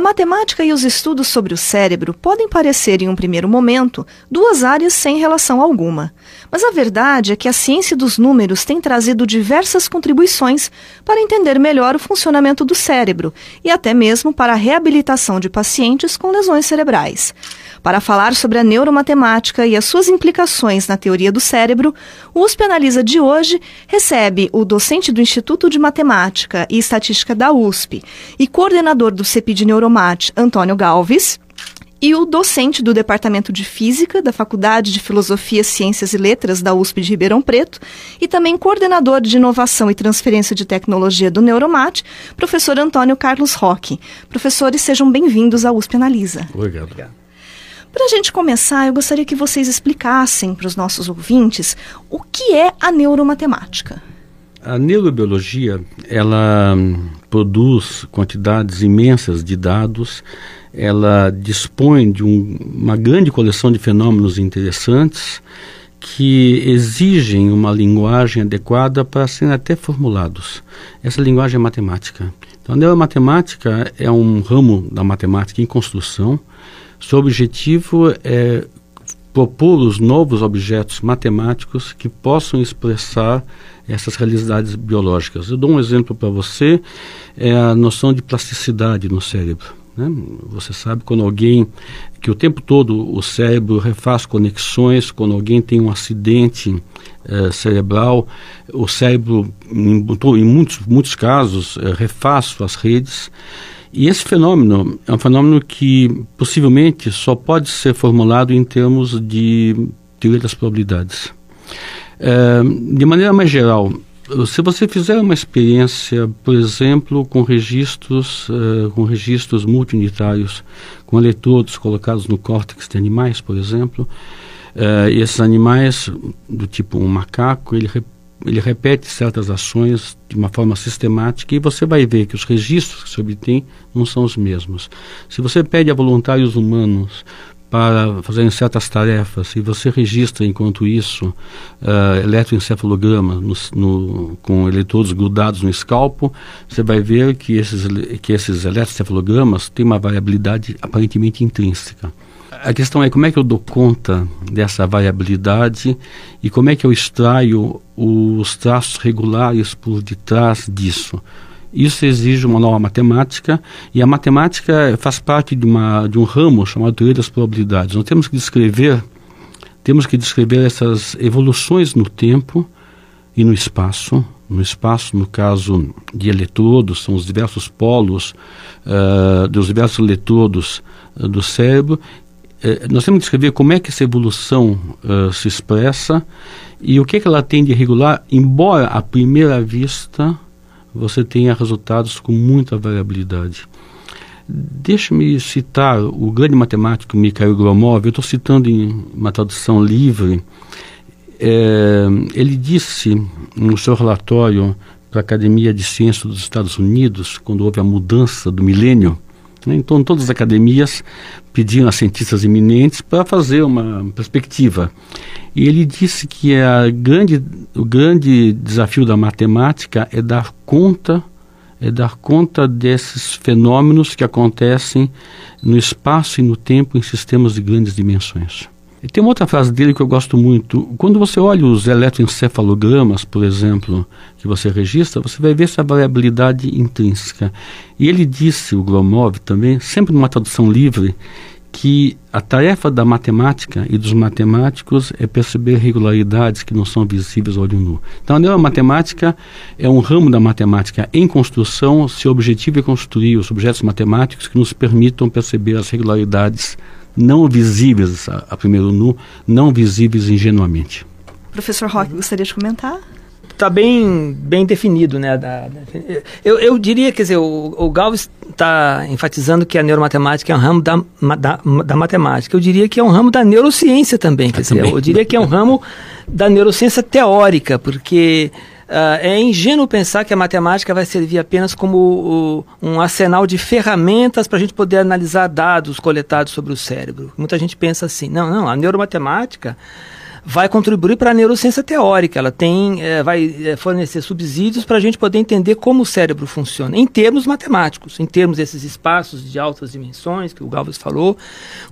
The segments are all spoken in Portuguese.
A matemática e os estudos sobre o cérebro podem parecer, em um primeiro momento, duas áreas sem relação alguma. Mas a verdade é que a ciência dos números tem trazido diversas contribuições para entender melhor o funcionamento do cérebro e até mesmo para a reabilitação de pacientes com lesões cerebrais. Para falar sobre a neuromatemática e as suas implicações na teoria do cérebro, o USP Analisa de hoje recebe o docente do Instituto de Matemática e Estatística da USP e coordenador do CEPID Neuromat, Antônio Galves, e o docente do Departamento de Física da Faculdade de Filosofia, Ciências e Letras da USP de Ribeirão Preto e também coordenador de Inovação e Transferência de Tecnologia do Neuromat, professor Antônio Carlos Roque. Professores, sejam bem-vindos à USP Analisa. Obrigado. Obrigado. Para a gente começar, eu gostaria que vocês explicassem para os nossos ouvintes o que é a neuromatemática. A neurobiologia, ela hum, produz quantidades imensas de dados, ela dispõe de um, uma grande coleção de fenômenos interessantes que exigem uma linguagem adequada para serem até formulados. Essa linguagem é matemática. Então, a neuromatemática é um ramo da matemática em construção, seu objetivo é propor os novos objetos matemáticos que possam expressar essas realidades biológicas. Eu dou um exemplo para você, é a noção de plasticidade no cérebro. Né? Você sabe quando alguém, que o tempo todo o cérebro refaz conexões, quando alguém tem um acidente eh, cerebral, o cérebro, em, em muitos, muitos casos, eh, refaz suas redes e esse fenômeno é um fenômeno que possivelmente só pode ser formulado em termos de teoria das probabilidades. É, de maneira mais geral, se você fizer uma experiência, por exemplo, com registros, uh, com registros multiunitários, com eletrodos colocados no córtex de animais, por exemplo, uh, esses animais, do tipo um macaco, ele ele repete certas ações de uma forma sistemática e você vai ver que os registros que se obtém não são os mesmos. Se você pede a voluntários humanos para fazerem certas tarefas e você registra, enquanto isso, uh, eletroencefalograma no, no, com eletrodos grudados no escalpo, você vai ver que esses, que esses eletroencefalogramas têm uma variabilidade aparentemente intrínseca a questão é como é que eu dou conta dessa variabilidade e como é que eu extraio os traços regulares por detrás disso. Isso exige uma nova matemática e a matemática faz parte de, uma, de um ramo chamado teoria das probabilidades. Nós temos que descrever, temos que descrever essas evoluções no tempo e no espaço. No espaço, no caso de eletrodos, são os diversos polos uh, dos diversos eletrodos uh, do cérebro eh, nós temos que descrever como é que essa evolução uh, se expressa e o que, é que ela tem de irregular, embora à primeira vista você tenha resultados com muita variabilidade. Deixe-me citar o grande matemático Mikhail Gromov, eu estou citando em uma tradução livre. É, ele disse no seu relatório para a Academia de Ciências dos Estados Unidos, quando houve a mudança do milênio? Então, todas as academias pediam a cientistas eminentes para fazer uma perspectiva. E ele disse que a grande, o grande desafio da matemática é dar conta é dar conta desses fenômenos que acontecem no espaço e no tempo em sistemas de grandes dimensões. E tem uma outra frase dele que eu gosto muito. Quando você olha os eletroencefalogramas, por exemplo, que você registra, você vai ver essa variabilidade intrínseca. E ele disse, o Gromov também, sempre numa tradução livre, que a tarefa da matemática e dos matemáticos é perceber regularidades que não são visíveis ao olho nu. Então, a neuromatemática é um ramo da matemática em construção, seu objetivo é construir os objetos matemáticos que nos permitam perceber as regularidades não visíveis a, a primeiro nu, não visíveis ingenuamente. Professor Roque, gostaria de comentar? está bem, bem definido, né? Da, da, eu, eu diria, quer dizer, o, o Galvez está enfatizando que a neuromatemática é um ramo da, da, da, matemática. Eu diria que é um ramo da neurociência também, quer dizer, também. eu diria que é um ramo da neurociência teórica, porque Uh, é ingênuo pensar que a matemática vai servir apenas como um arsenal de ferramentas para a gente poder analisar dados coletados sobre o cérebro. Muita gente pensa assim, não, não, a neuromatemática vai contribuir para a neurociência teórica. Ela tem, é, vai é, fornecer subsídios para a gente poder entender como o cérebro funciona, em termos matemáticos, em termos desses espaços de altas dimensões que o Galvez falou,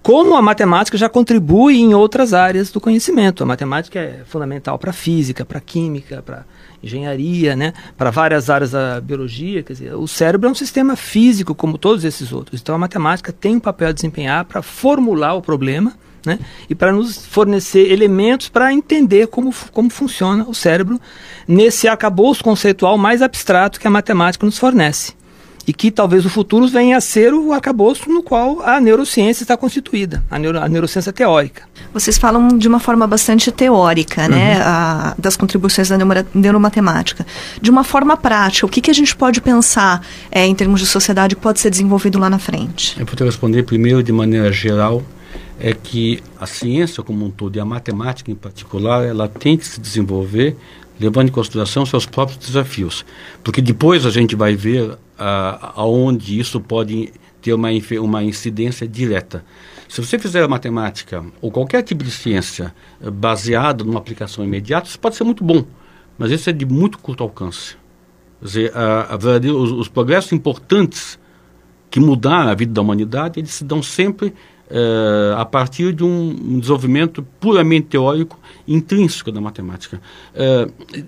como a matemática já contribui em outras áreas do conhecimento. A matemática é fundamental para a física, para a química, para engenharia, né, para várias áreas da biologia. Quer dizer, o cérebro é um sistema físico como todos esses outros. Então a matemática tem um papel a desempenhar para formular o problema né? e para nos fornecer elementos para entender como, como funciona o cérebro nesse arcabouço conceitual mais abstrato que a matemática nos fornece. E que talvez o futuro venha a ser o arcabouço no qual a neurociência está constituída, a, neuro, a neurociência teórica. Vocês falam de uma forma bastante teórica, né, uhum. a, das contribuições da neuromatemática. De uma forma prática, o que, que a gente pode pensar é, em termos de sociedade que pode ser desenvolvido lá na frente? Eu vou responder primeiro de maneira geral é que a ciência como um todo e a matemática em particular, ela tem que se desenvolver levando em consideração seus próprios desafios, porque depois a gente vai ver ah, aonde isso pode ter uma, uma incidência direta. Se você fizer a matemática ou qualquer tipo de ciência eh, baseado numa aplicação imediata, isso pode ser muito bom, mas isso é de muito curto alcance. Quer dizer, a, a, os, os progressos importantes que mudaram a vida da humanidade, eles se dão sempre uh, a partir de um, desenvolvimento puramente teórico intrínseco da matemática. Uh,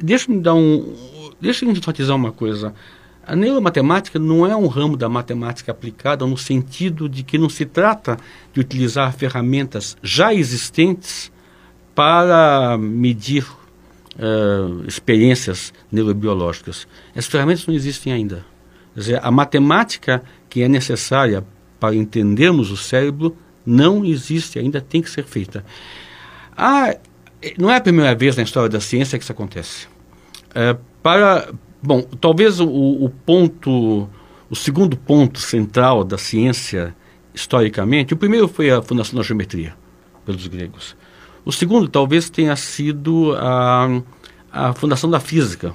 Deixa-me dar um, deixa-me enfatizar uma coisa. A neuromatemática não é um ramo da matemática aplicada no sentido de que não se trata de utilizar ferramentas já existentes para medir uh, experiências neurobiológicas. Essas ferramentas não existem ainda. Quer dizer, a matemática que é necessária para entendermos o cérebro não existe, ainda tem que ser feita. Ah, não é a primeira vez na história da ciência que isso acontece. É, para, bom, talvez o, o ponto, o segundo ponto central da ciência historicamente, o primeiro foi a fundação da geometria pelos gregos. O segundo talvez tenha sido a, a fundação da física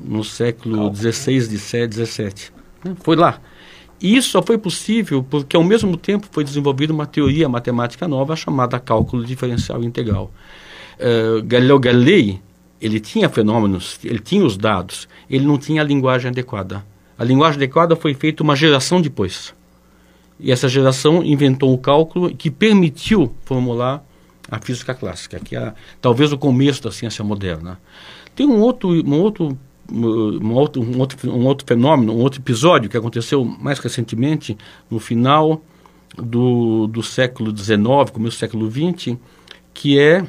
no século XVI, XVII. Né? Foi lá. E isso só foi possível porque, ao mesmo tempo, foi desenvolvida uma teoria matemática nova chamada cálculo diferencial integral. Uh, Galileu Galilei, ele tinha fenômenos, ele tinha os dados, ele não tinha a linguagem adequada. A linguagem adequada foi feita uma geração depois. E essa geração inventou o cálculo que permitiu formular a física clássica, que é talvez o começo da ciência moderna. Tem um outro, um outro um outro, um, outro, um outro fenômeno, um outro episódio que aconteceu mais recentemente, no final do, do século XIX, começo do século XX, que é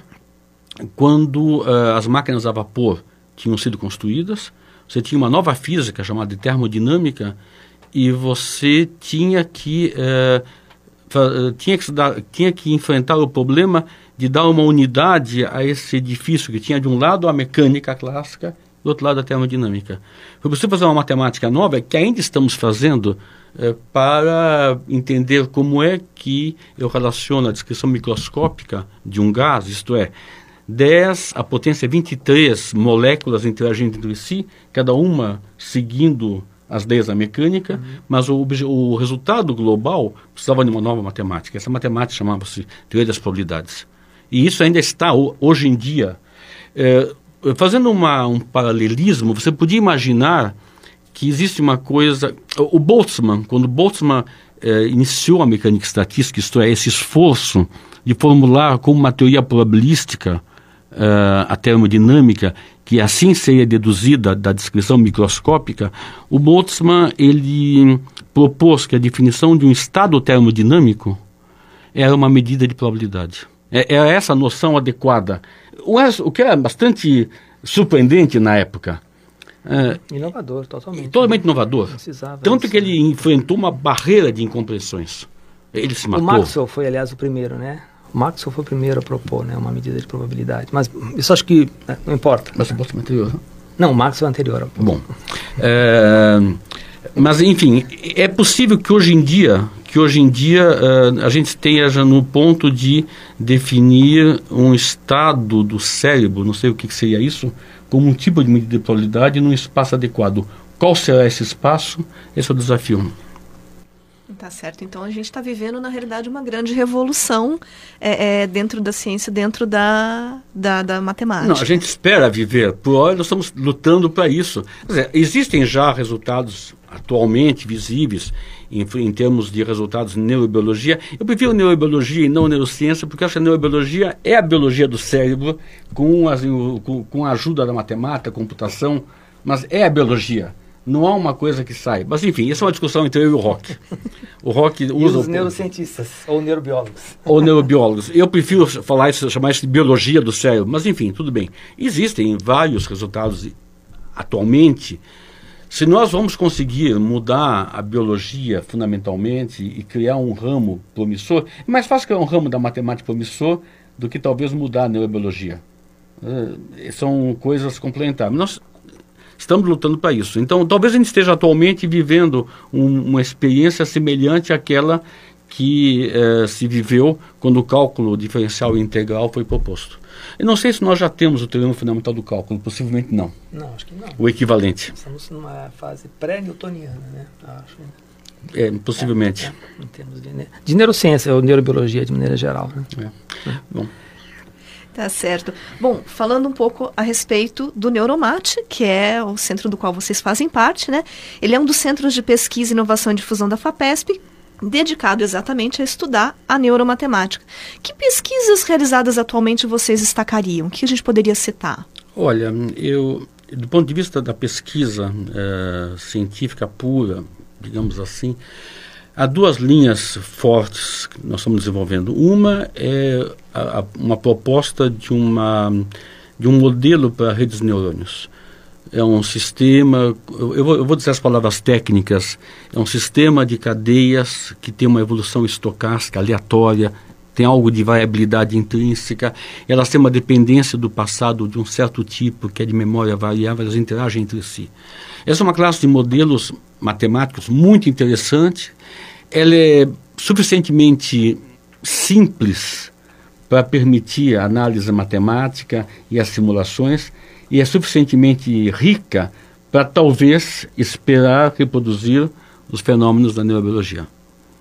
quando uh, as máquinas a vapor tinham sido construídas, você tinha uma nova física chamada de termodinâmica e você tinha que, uh, tinha, que dar, tinha que enfrentar o problema de dar uma unidade a esse edifício que tinha de um lado a mecânica clássica do outro lado a termodinâmica. Foi possível fazer uma matemática nova que ainda estamos fazendo é, para entender como é que eu relaciono a descrição microscópica de um gás, isto é, 10 a potência 23 moléculas interagindo entre si, cada uma seguindo as leis da mecânica, uhum. mas o, o, resultado global precisava de uma nova matemática. Essa matemática chamava-se teoria das probabilidades. E isso ainda está hoje em dia. É, fazendo uma, um paralelismo, você podia imaginar que existe uma coisa. O Boltzmann, quando Boltzmann eh, iniciou a mecânica estatística, isto é, esse esforço de formular como uma teoria probabilística uh, a termodinâmica, que assim seria deduzida da descrição microscópica, o Boltzmann ele propôs que a definição de um estado termodinâmico era uma medida de probabilidade. É, é essa a noção adequada. O, o que era bastante surpreendente na época. É, inovador, totalmente. Totalmente né? inovador. Tanto isso, que ele enfrentou uma barreira de incompreensões. Ele se matou. O Maxwell foi, aliás, o primeiro, né? Maxwell foi o primeiro a propor né, uma medida de probabilidade. Mas isso acho que né, não importa. Mas você anterior. Não, o Maxwell é anterior. Bom. É, mas, enfim, é possível que hoje em dia, que hoje em dia uh, a gente esteja no ponto de definir um estado do cérebro, não sei o que, que seria isso, como um tipo de medida de probabilidade num espaço adequado. Qual será esse espaço? Esse é o desafio. Tá certo. Então a gente está vivendo, na realidade, uma grande revolução é, é, dentro da ciência, dentro da, da, da, matemática. Não, a gente espera viver. Por hora, nós estamos lutando para isso. Dizer, existem já resultados atualmente visíveis em, em, termos de resultados de neurobiologia. Eu prefiro neurobiologia e não neurociência, porque acho que a neurobiologia é a biologia do cérebro com, as, com, com a ajuda da matemática, computação, mas é a biologia. Não há uma coisa que sai. Mas enfim, isso é uma discussão entre eu e o Rock. O Rock usa. E os neurocientistas, ou neurobiólogos. Ou neurobiólogos. Eu prefiro falar isso, chamar isso de biologia do cérebro, mas enfim, tudo bem. Existem vários resultados atualmente. Se nós vamos conseguir mudar a biologia fundamentalmente e criar um ramo promissor, é mais fácil criar um ramo da matemática promissor do que talvez mudar a neurobiologia. É, são coisas complementares. Nós Estamos lutando para isso. Então, talvez a gente esteja atualmente vivendo um, uma experiência semelhante àquela que eh, se viveu quando o cálculo diferencial integral foi proposto. Eu não sei se nós já temos o teorema fundamental do cálculo, possivelmente não. Não, acho que não. O equivalente. Estamos numa fase pré-newtoniana, né? Acho. É, possivelmente. É, é, em termos de, de neurociência ou neurobiologia de maneira geral. Né? É. Bom. Tá certo. Bom, falando um pouco a respeito do Neuromate, que é o centro do qual vocês fazem parte, né? Ele é um dos centros de pesquisa, inovação e difusão da FAPESP, dedicado exatamente a estudar a neuromatemática. Que pesquisas realizadas atualmente vocês destacariam? O que a gente poderia citar? Olha, eu, do ponto de vista da pesquisa é, científica pura, digamos assim, Há duas linhas fortes que nós estamos desenvolvendo. Uma é a, a, uma proposta de, uma, de um modelo para redes de neurônios. É um sistema, eu vou, eu vou dizer as palavras técnicas, é um sistema de cadeias que tem uma evolução estocástica, aleatória, tem algo de variabilidade intrínseca, elas têm uma dependência do passado de um certo tipo, que é de memória variável, elas interagem entre si. Essa é uma classe de modelos matemáticos muito interessante, ela é suficientemente simples para permitir a análise matemática e as simulações e é suficientemente rica para talvez esperar reproduzir os fenômenos da neurobiologia.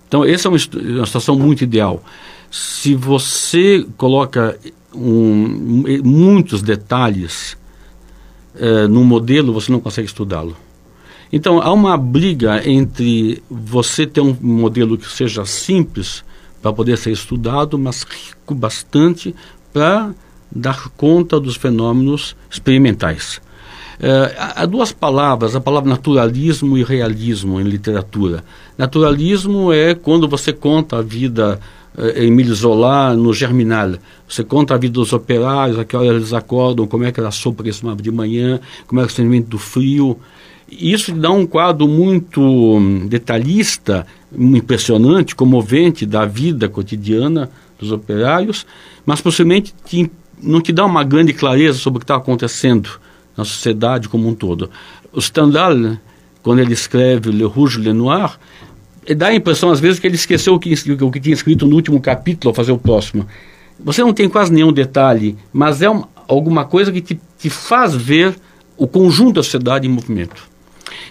Então, essa é uma, uma situação muito ideal. Se você coloca um, muitos detalhes uh, num modelo, você não consegue estudá-lo. Então, há uma briga entre você ter um modelo que seja simples para poder ser estudado, mas rico bastante para dar conta dos fenômenos experimentais. É, há duas palavras, a palavra naturalismo e realismo em literatura. Naturalismo é quando você conta a vida é, Emile Zola no Germinal. Você conta a vida dos operários, a que hora eles acordam, como é que ela sopra de manhã, como é, é o sentimento do frio. Isso dá um quadro muito hum, detalhista, impressionante, comovente da vida cotidiana dos operários, mas possivelmente te, não te dá uma grande clareza sobre o que está acontecendo na sociedade como um todo. O Stendhal, quando ele escreve Le Rouge Le Noir, dá a impressão às vezes que ele esqueceu o que, o que tinha escrito no último capítulo ao fazer o próximo. Você não tem quase nenhum detalhe, mas é uma, alguma coisa que te, te faz ver o conjunto da sociedade em movimento.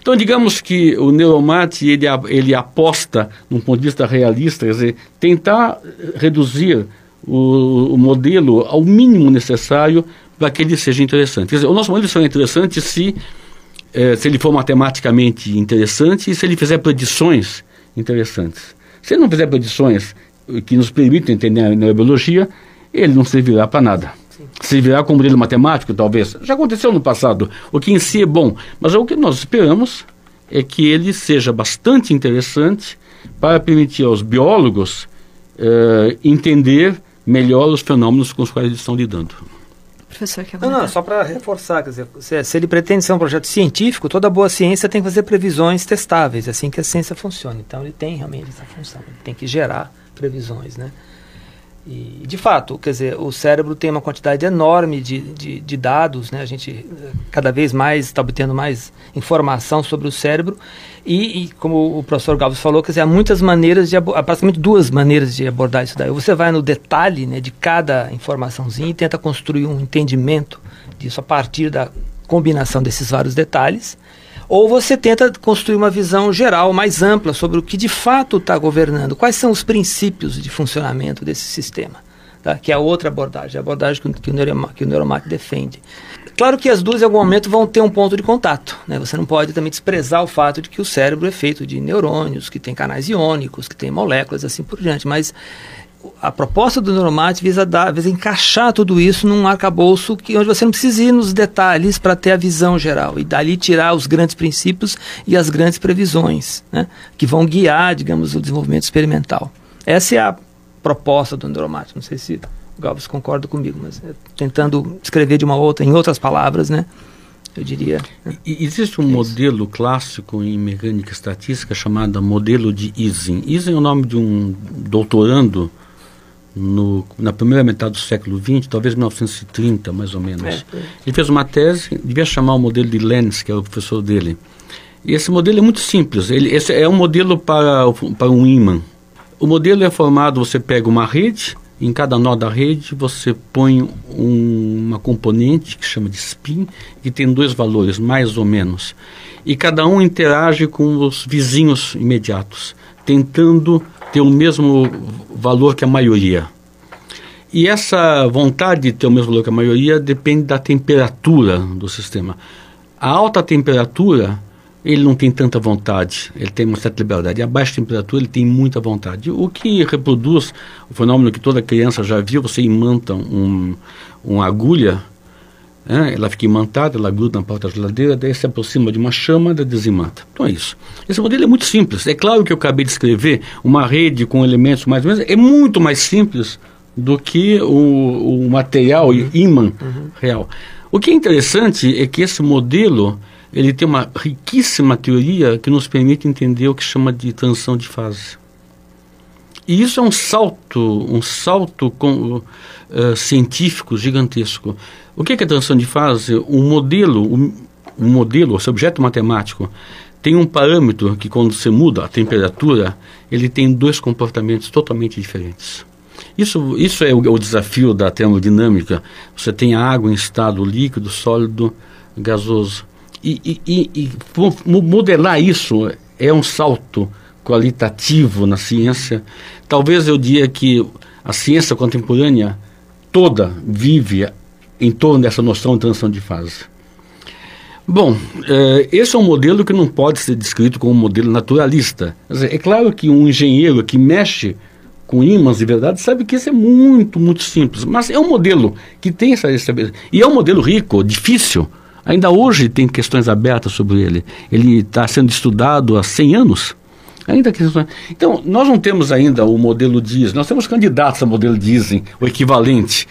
Então, digamos que o Neuromate ele, ele aposta, num ponto de vista realista, quer dizer, tentar reduzir o, o modelo ao mínimo necessário para que ele seja interessante. Quer dizer, o nosso modelo só é interessante se, eh, se ele for matematicamente interessante e se ele fizer predições interessantes. Se ele não fizer predições que nos permitam entender a neurobiologia, ele não servirá para nada se virar como modelo matemático, talvez. Já aconteceu no passado, o que em si é bom. Mas o que nós esperamos é que ele seja bastante interessante para permitir aos biólogos uh, entender melhor os fenômenos com os quais eles estão lidando. Professor, quer Não, não, só para reforçar, quer dizer, se, se, ele pretende ser um projeto científico, toda boa ciência tem que fazer previsões testáveis, é assim que a ciência funciona. Então ele tem realmente essa função, ele tem que gerar previsões, né? E, de fato, quer dizer, o cérebro tem uma quantidade enorme de, de, de dados, né? a gente eh, cada vez mais está obtendo mais informação sobre o cérebro, e, e, como o professor Galvez falou, quer dizer, há muitas maneiras, de há basicamente duas maneiras de abordar isso daí. Você vai no detalhe né, de cada informaçãozinha e tenta construir um entendimento disso a partir da combinação desses vários detalhes, ou você tenta construir uma visão geral, mais ampla, sobre o que de fato está governando, quais são os princípios de funcionamento desse sistema, tá? que é a outra abordagem, a abordagem que, o, neuroma, que o defende. Claro que as duas em algum momento vão ter um ponto de contato. Né? Você não pode também desprezar o fato de que o cérebro é feito de neurônios, que tem canais iônicos, que tem moléculas assim por diante. Mas a proposta do Neuromate visa, dar, visa encaixar tudo isso num arcabouço que, onde você não precisa ir nos detalhes para ter a visão geral e dali tirar os grandes princípios e as grandes previsões né, que vão guiar, digamos, o desenvolvimento experimental. Essa é a proposta do Neuromate. Não sei se o Galvez concorda comigo, mas é, tentando escrever de uma outra, em outras palavras, né? Eu diria. Né? Existe um é modelo clássico em mecânica estatística chamado modelo de Ising. Ising é o nome de um doutorando no, na primeira metade do século XX, talvez 1930, mais ou menos. É, Ele fez uma tese, devia chamar o modelo de Lenz, que é o professor dele. E esse modelo é muito simples. Ele, esse é um modelo para, para um ímã. O modelo é formado, você pega uma rede, em cada nó da rede você põe um, uma componente que chama de spin, que tem dois valores, mais ou menos. E cada um interage com os vizinhos imediatos, tentando ter o mesmo valor que a maioria. E essa vontade de ter o mesmo valor que a maioria depende da temperatura do sistema. A alta temperatura, ele não tem tanta vontade, ele tem uma certa liberdade. E a baixa temperatura, ele tem muita vontade. O que reproduz o fenômeno que toda criança já viu, você imanta um, uma agulha é, ela fica imantada, ela gruda na porta da geladeira, daí se aproxima de uma chama, ela desimanta. Então é isso. Esse modelo é muito simples. É claro que eu acabei de escrever uma rede com elementos mais ou menos, é muito mais simples do que o, o material uhum. imã uhum. real. O que é interessante é que esse modelo ele tem uma riquíssima teoria que nos permite entender o que chama de transição de fase. E isso é um salto, um salto com, uh, científico gigantesco. O que é, que é transição de fase? Um modelo, um, um modelo, esse objeto matemático, tem um parâmetro que quando você muda a temperatura, ele tem dois comportamentos totalmente diferentes. Isso, isso é o, o desafio da termodinâmica. Você tem a água em estado líquido, sólido, gasoso. E, e, e, e modelar isso é um salto qualitativo na ciência. Talvez eu diga que a ciência contemporânea toda vive em torno dessa noção de transição de fase. Bom, eh, esse é um modelo que não pode ser descrito como um modelo naturalista. É claro que um engenheiro que mexe com ímãs de verdade sabe que isso é muito, muito simples. Mas é um modelo que tem essa. E é um modelo rico, difícil. Ainda hoje tem questões abertas sobre ele. Ele está sendo estudado há 100 anos. Ainda que, então, nós não temos ainda o modelo Disney, nós temos candidatos ao modelo Disney, o equivalente.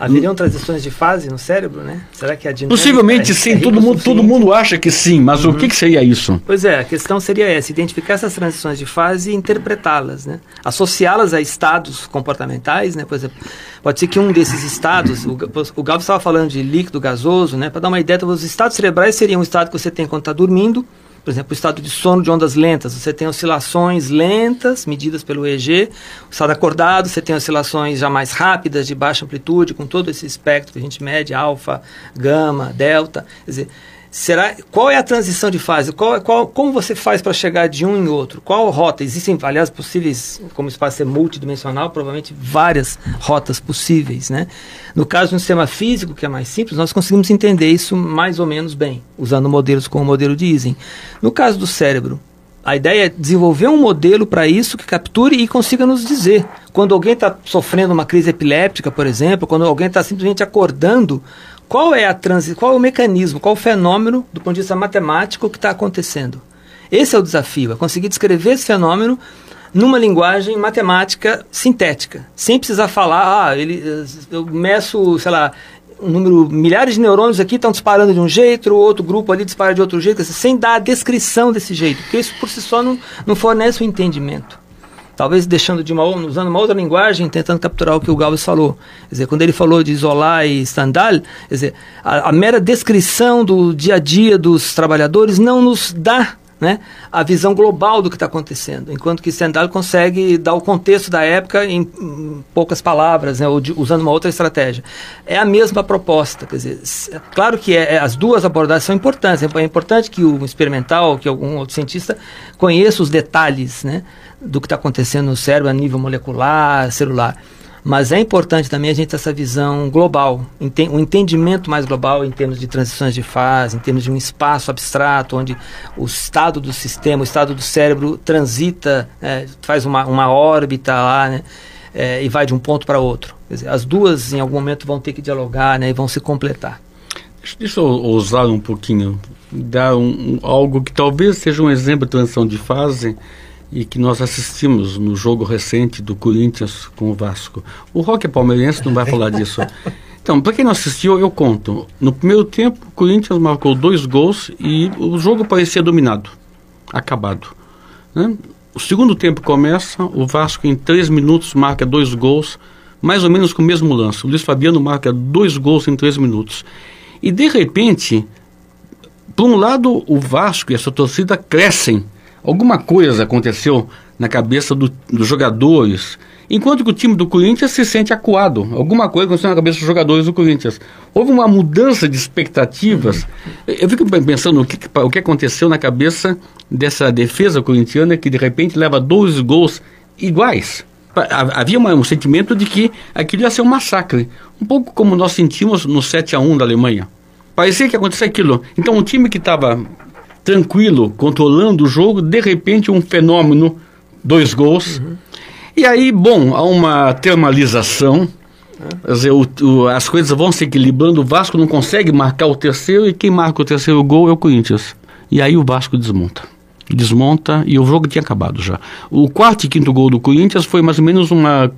Haveriam transições de fase no cérebro, né? Será que a dinâmica Possivelmente é, sim, é todo, mundo, todo mundo acha que sim, mas uhum. o que, que, seria isso? Pois é, a questão seria essa, identificar essas transições de fase e interpretá-las, né? Associá-las a estados comportamentais, né? Por exemplo, pode ser que um desses estados, o, o Galvão estava falando de líquido gasoso, né? Para dar uma ideia, os estados cerebrais seriam um estado que você tem quando está dormindo, por exemplo, o estado de sono de ondas lentas, você tem oscilações lentas, medidas pelo EEG. O estado acordado, você tem oscilações já mais rápidas, de baixa amplitude, com todo esse espectro que a gente mede, alfa, gama, delta. Quer dizer, Será, qual é a transição de fase? Qual, qual, como você faz para chegar de um em outro? Qual rota? Existem, aliás, possíveis, como o espaço é multidimensional, provavelmente várias rotas possíveis. Né? No caso de um sistema físico, que é mais simples, nós conseguimos entender isso mais ou menos bem, usando modelos como o modelo de Ising. No caso do cérebro, a ideia é desenvolver um modelo para isso que capture e consiga nos dizer. Quando alguém está sofrendo uma crise epiléptica, por exemplo, quando alguém está simplesmente acordando, qual é a transi qual é o mecanismo, qual é o fenômeno do ponto de vista matemático que está acontecendo? Esse é o desafio, é conseguir descrever esse fenômeno numa linguagem matemática sintética, sem precisar falar, ah, ele, eu meço, sei lá, um número, milhares de neurônios aqui estão disparando de um jeito, o outro grupo ali dispara de outro jeito, sem dar a descrição desse jeito, porque isso por si só não, não fornece o um entendimento. Talvez deixando de uma usando uma outra linguagem, tentando capturar o que o Galvez falou. Quer dizer, quando ele falou de Zola e Stendhal, quer dizer, a, a mera descrição do dia a dia dos trabalhadores não nos dá né, a visão global do que está acontecendo, enquanto que Stendhal consegue dar o contexto da época em, em poucas palavras, né, ou de, usando uma outra estratégia. É a mesma proposta, quer dizer, é claro que é, é, as duas abordagens são importantes. É importante que o experimental, que algum outro cientista conheça os detalhes, né, do que está acontecendo no cérebro a nível molecular, celular. Mas é importante também a gente ter essa visão global, um entendimento mais global em termos de transições de fase, em termos de um espaço abstrato, onde o estado do sistema, o estado do cérebro transita, é, faz uma, uma órbita lá, né? É, e vai de um ponto para outro. Dizer, as duas, em algum momento, vão ter que dialogar né, e vão se completar. Deixa eu ousar um pouquinho, dar um, algo que talvez seja um exemplo de transição de fase e que nós assistimos no jogo recente do Corinthians com o Vasco. O Rock Palmeirense não vai falar disso. Então, para quem não assistiu, eu conto. No primeiro tempo, o Corinthians marcou dois gols e o jogo parecia dominado, acabado. Né? O segundo tempo começa, o Vasco em três minutos marca dois gols, mais ou menos com o mesmo lance. O Luiz Fabiano marca dois gols em três minutos. E de repente, por um lado, o Vasco e a sua torcida crescem Alguma coisa aconteceu na cabeça do, dos jogadores, enquanto que o time do Corinthians se sente acuado. Alguma coisa aconteceu na cabeça dos jogadores do Corinthians. Houve uma mudança de expectativas. Eu fico pensando o que, o que aconteceu na cabeça dessa defesa corintiana que de repente leva dois gols iguais. Havia uma, um sentimento de que aquilo ia ser um massacre. Um pouco como nós sentimos no 7 a 1 da Alemanha. Parecia que aconteceu aquilo. Então, um time que estava tranquilo, controlando o jogo, de repente um fenômeno, dois gols. Uhum. E aí, bom, há uma termalização, dizer, o, o, as coisas vão se equilibrando, o Vasco não consegue marcar o terceiro e quem marca o terceiro gol é o Corinthians. E aí o Vasco desmonta. Desmonta e o jogo tinha acabado já. O quarto e quinto gol do Corinthians foi mais ou menos uma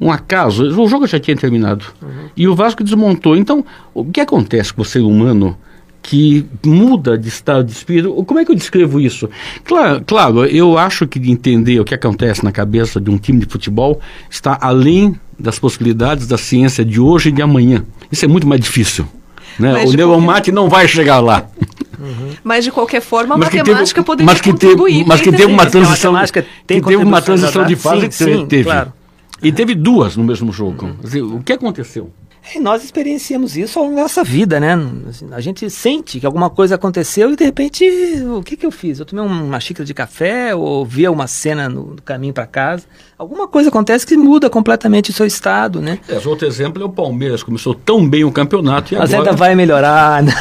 um acaso, o jogo já tinha terminado. Uhum. E o Vasco desmontou. Então, o que acontece com o ser humano que muda de estado de espírito. Como é que eu descrevo isso? Claro, claro, eu acho que entender o que acontece na cabeça de um time de futebol está além das possibilidades da ciência de hoje e de amanhã. Isso é muito mais difícil. Né? O neuromate qualquer... não vai chegar lá. Uhum. Mas de qualquer forma, a matemática teve, poderia mas que contribuir. Teve, mas que teve uma transição, tem que teve uma transição de fase sim, que sim, teve. Claro. E teve duas no mesmo jogo. Uhum. O que aconteceu? E nós experienciamos isso ao longo da nossa vida, né? A gente sente que alguma coisa aconteceu e de repente, o que, que eu fiz? Eu tomei uma xícara de café ou via uma cena no, no caminho para casa. Alguma coisa acontece que muda completamente o seu estado, né? É, outro exemplo é o Palmeiras, começou tão bem o campeonato e Mas agora... ainda vai melhorar. Né?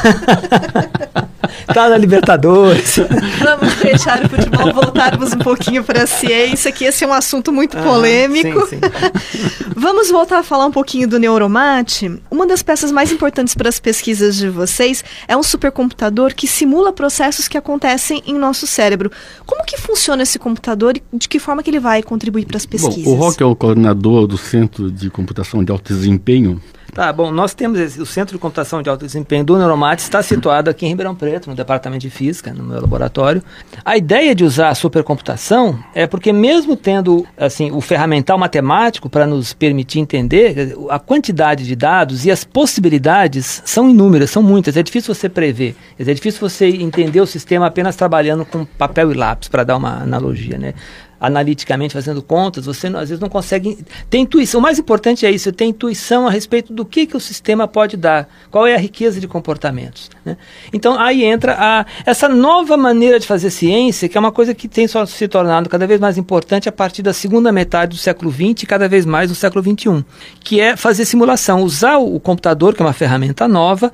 tá na Libertadores. Vamos deixar o futebol voltarmos um pouquinho para a ciência, que esse é um assunto muito ah, polêmico. Sim, sim. Vamos voltar a falar um pouquinho do neuromate. Uma das peças mais importantes para as pesquisas de vocês é um supercomputador que simula processos que acontecem em nosso cérebro. Como que funciona esse computador e de que forma que ele vai contribuir para as pesquisas? Bom, o Rock é o coordenador do Centro de Computação de Alto Desempenho Tá, bom, nós temos esse, o Centro de Computação de Alto Desempenho do Neuromate, está situado aqui em Ribeirão Preto, no Departamento de Física, no meu laboratório. A ideia de usar a supercomputação é porque mesmo tendo assim o ferramental matemático para nos permitir entender, a quantidade de dados e as possibilidades são inúmeras, são muitas. É difícil você prever, é difícil você entender o sistema apenas trabalhando com papel e lápis, para dar uma analogia, né? Analiticamente fazendo contas, você às vezes não consegue ter intuição. O mais importante é isso, ter intuição a respeito do que, que o sistema pode dar, qual é a riqueza de comportamentos. Né? Então aí entra a, essa nova maneira de fazer ciência, que é uma coisa que tem só se tornado cada vez mais importante a partir da segunda metade do século XX e cada vez mais no século XXI, que é fazer simulação, usar o computador, que é uma ferramenta nova,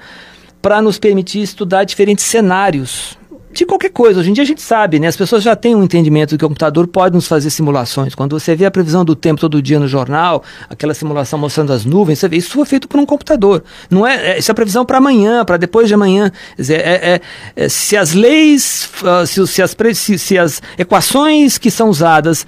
para nos permitir estudar diferentes cenários de qualquer coisa. Hoje em dia a gente sabe, né? As pessoas já têm um entendimento de que o computador pode nos fazer simulações. Quando você vê a previsão do tempo todo dia no jornal, aquela simulação mostrando as nuvens, você vê, isso foi feito por um computador. Não é, é isso é previsão para amanhã, para depois de amanhã. Dizer, é, é, é se as leis, uh, se, se, as, se, se as equações que são usadas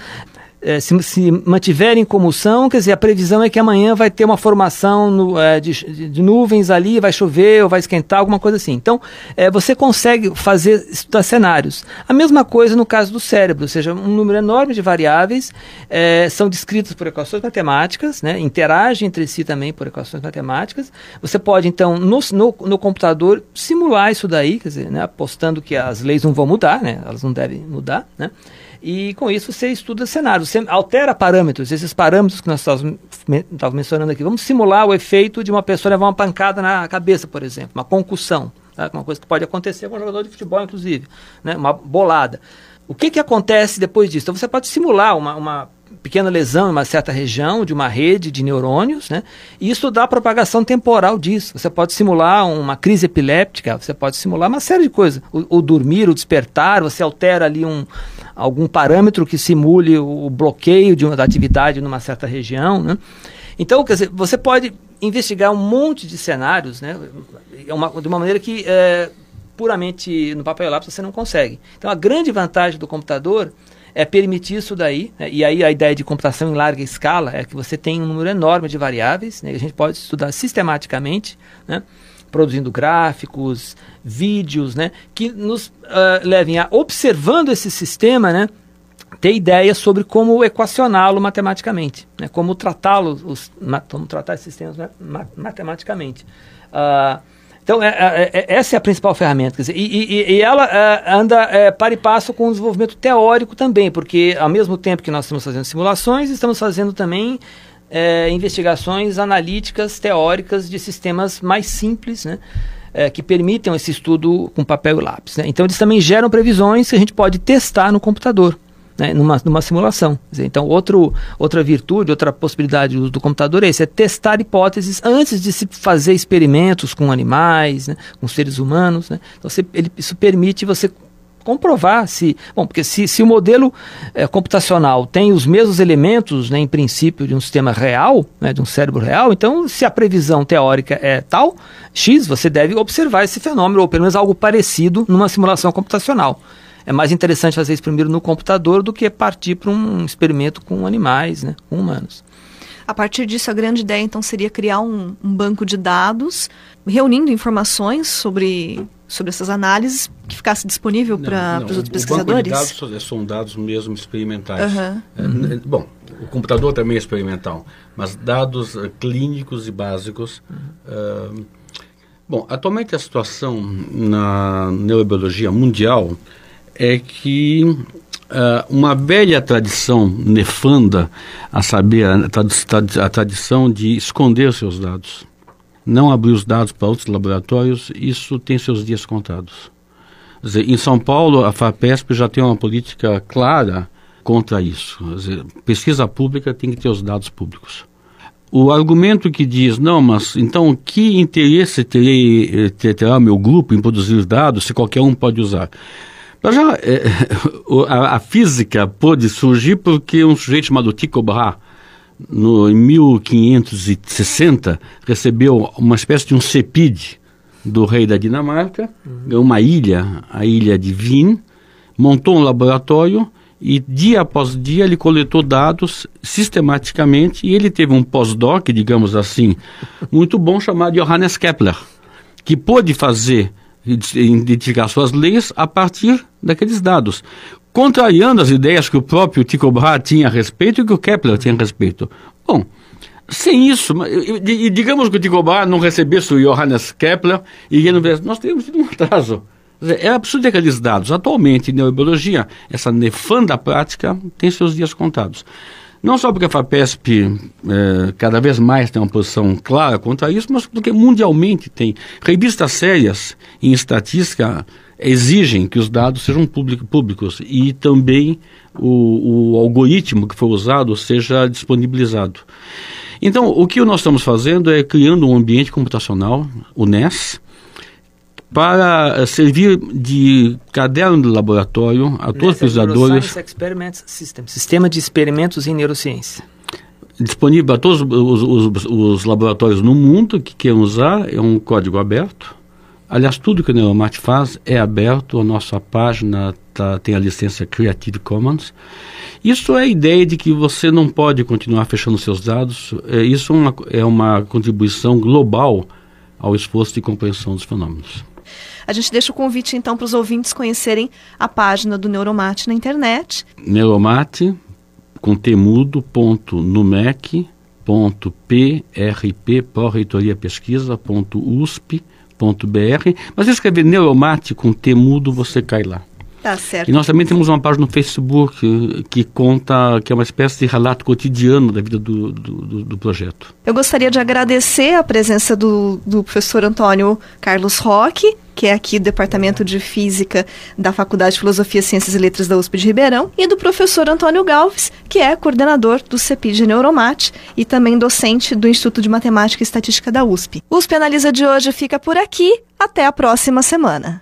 é, se, se mantiverem como são, quer dizer, a previsão é que amanhã vai ter uma formação no, é, de, de, nuvens ali, vai chover ou vai esquentar, alguma coisa assim. Então, é, você consegue fazer, estudar cenários. A mesma coisa no caso do cérebro, ou seja, um número enorme de variáveis é, são descritas por equações matemáticas, né, interagem entre si também por equações matemáticas. Você pode, então, no, no, no computador, simular isso daí, quer dizer, né, apostando que as leis não vão mudar, né, elas não devem mudar, né? E com isso você estuda cenários, você altera parâmetros, esses parâmetros que nós estávamos mencionando aqui. Vamos simular o efeito de uma pessoa levar uma pancada na cabeça, por exemplo, uma concussão, tá? uma coisa que pode acontecer com um jogador de futebol, inclusive, né? uma bolada. O que, que acontece depois disso? Então você pode simular uma, uma pequena lesão em uma certa região de uma rede de neurônios, né? E isso a propagação temporal disso. Você pode simular uma crise epiléptica, você pode simular uma série de coisas. O, o dormir, o despertar, você altera ali um, algum parâmetro que simule o bloqueio de uma, da atividade numa certa região, né? Então, quer dizer, você pode investigar um monte de cenários, né? É uma, de uma maneira que é, puramente no papel e lápis você não consegue. Então, a grande vantagem do computador é permitir isso daí, né? e aí a ideia de computação em larga escala é que você tem um número enorme de variáveis, né? a gente pode estudar sistematicamente, né? produzindo gráficos, vídeos, né? que nos uh, levem a, observando esse sistema, né? ter ideias sobre como equacioná-lo matematicamente, né? como tratá-lo, como tratar esses sistemas matematicamente. Uh, então, é, é, é, essa é a principal ferramenta. Dizer, e, e, e, ela é, anda é, para e passo com o desenvolvimento teórico também, porque ao mesmo tempo que nós estamos fazendo simulações, estamos fazendo também é, investigações analíticas, teóricas de sistemas mais simples, né? que permitem esse estudo com papel e lápis. Né? Então, eles também geram previsões que a gente pode testar no computador né, numa, numa simulação. Então, outro, outra virtude, outra possibilidade do, do computador é esse, é testar hipóteses antes de se fazer experimentos com animais, né, com seres humanos. Né? Então, você, ele, isso permite você comprovar se. Bom, porque se, se o modelo é, computacional tem os mesmos elementos, né, em princípio, de um sistema real, né, de um cérebro real, então, se a previsão teórica é tal, X, você deve observar esse fenômeno, ou pelo menos algo parecido, numa simulação computacional é mais interessante fazer isso primeiro no computador do que partir para um experimento com animais, né, com humanos. A partir disso, a grande ideia então seria criar um, um banco de dados, reunindo informações sobre, sobre essas análises que ficasse disponível para os outros pesquisadores? O banco de dados são dados mesmo experimentais. Uhum. É, bom, o computador também é experimental, mas dados uh, clínicos e básicos. Uhum. Uh, bom, atualmente a situação na neurobiologia mundial é que uh, uma velha tradição nefanda, a saber, a, trad a tradição de esconder seus dados, não abrir os dados para outros laboratórios, isso tem seus dias contados. Dizer, em São Paulo, a FAPESP já tem uma política clara contra isso. Dizer, pesquisa pública tem que ter os dados públicos. O argumento que diz, não, mas então que interesse terei, eh, terá meu grupo em produzir os dados se qualquer um pode usar? Mas já, é, a, a, física pôde surgir porque um sujeito chamado Tycho Brahe, no, em 1560, recebeu uma espécie de um cepide do rei da Dinamarca, uhum. uma ilha, a ilha de Wien, montou um laboratório e dia após dia ele coletou dados sistematicamente e ele teve um pós-doc, digamos assim, muito bom chamado Johannes Kepler, que pôde fazer identificar suas leis a partir daqueles dados, contrariando as ideias que o próprio Tycho Brahe tinha a respeito e que o Kepler tinha a respeito. Bom, sem isso, e digamos que o Tycho Brahe não recebesse o Johannes Kepler e ele não viesse, nós teríamos tido um atraso. É absurdo aqueles dados. Atualmente, em neurobiologia, essa nefanda prática tem seus dias contados. Não só porque a FAPESP é, cada vez mais tem uma posição clara contra isso, mas porque mundialmente tem. Revistas sérias em estatística exigem que os dados sejam públicos e também o, o algoritmo que foi usado seja disponibilizado. Então, o que nós estamos fazendo é criando um ambiente computacional, o NES, para eh, servir de caderno de laboratório a todos os pesquisadores. System, sistema de experimentos em neurociência. Disponível a todos os, os, os laboratórios no mundo que queiram usar, é um código aberto. Aliás, tudo que o Neuromate faz é aberto, a nossa página tá, tem a licença Creative Commons. Isso é a ideia de que você não pode continuar fechando seus dados. É, isso é uma, é uma contribuição global ao esforço de compreensão dos fenômenos. A gente deixa o convite então para os ouvintes conhecerem a página do Neuromate na internet. Neuromate com temudo ponto numec ponto prp pró-reitoria mas escrever Neuromate com temudo você cai lá Tá certo. e nós também temos uma página no Facebook que conta, que é uma espécie de relato cotidiano da vida do, do, do projeto. Eu gostaria de agradecer a presença do, do professor Antônio Carlos Roque, que é aqui do Departamento de Física da Faculdade de Filosofia, Ciências e Letras da USP de Ribeirão, e do professor Antônio Galves, que é coordenador do CEPID Neuromate e também docente do Instituto de Matemática e Estatística da USP. USP Analisa de hoje fica por aqui. Até a próxima semana.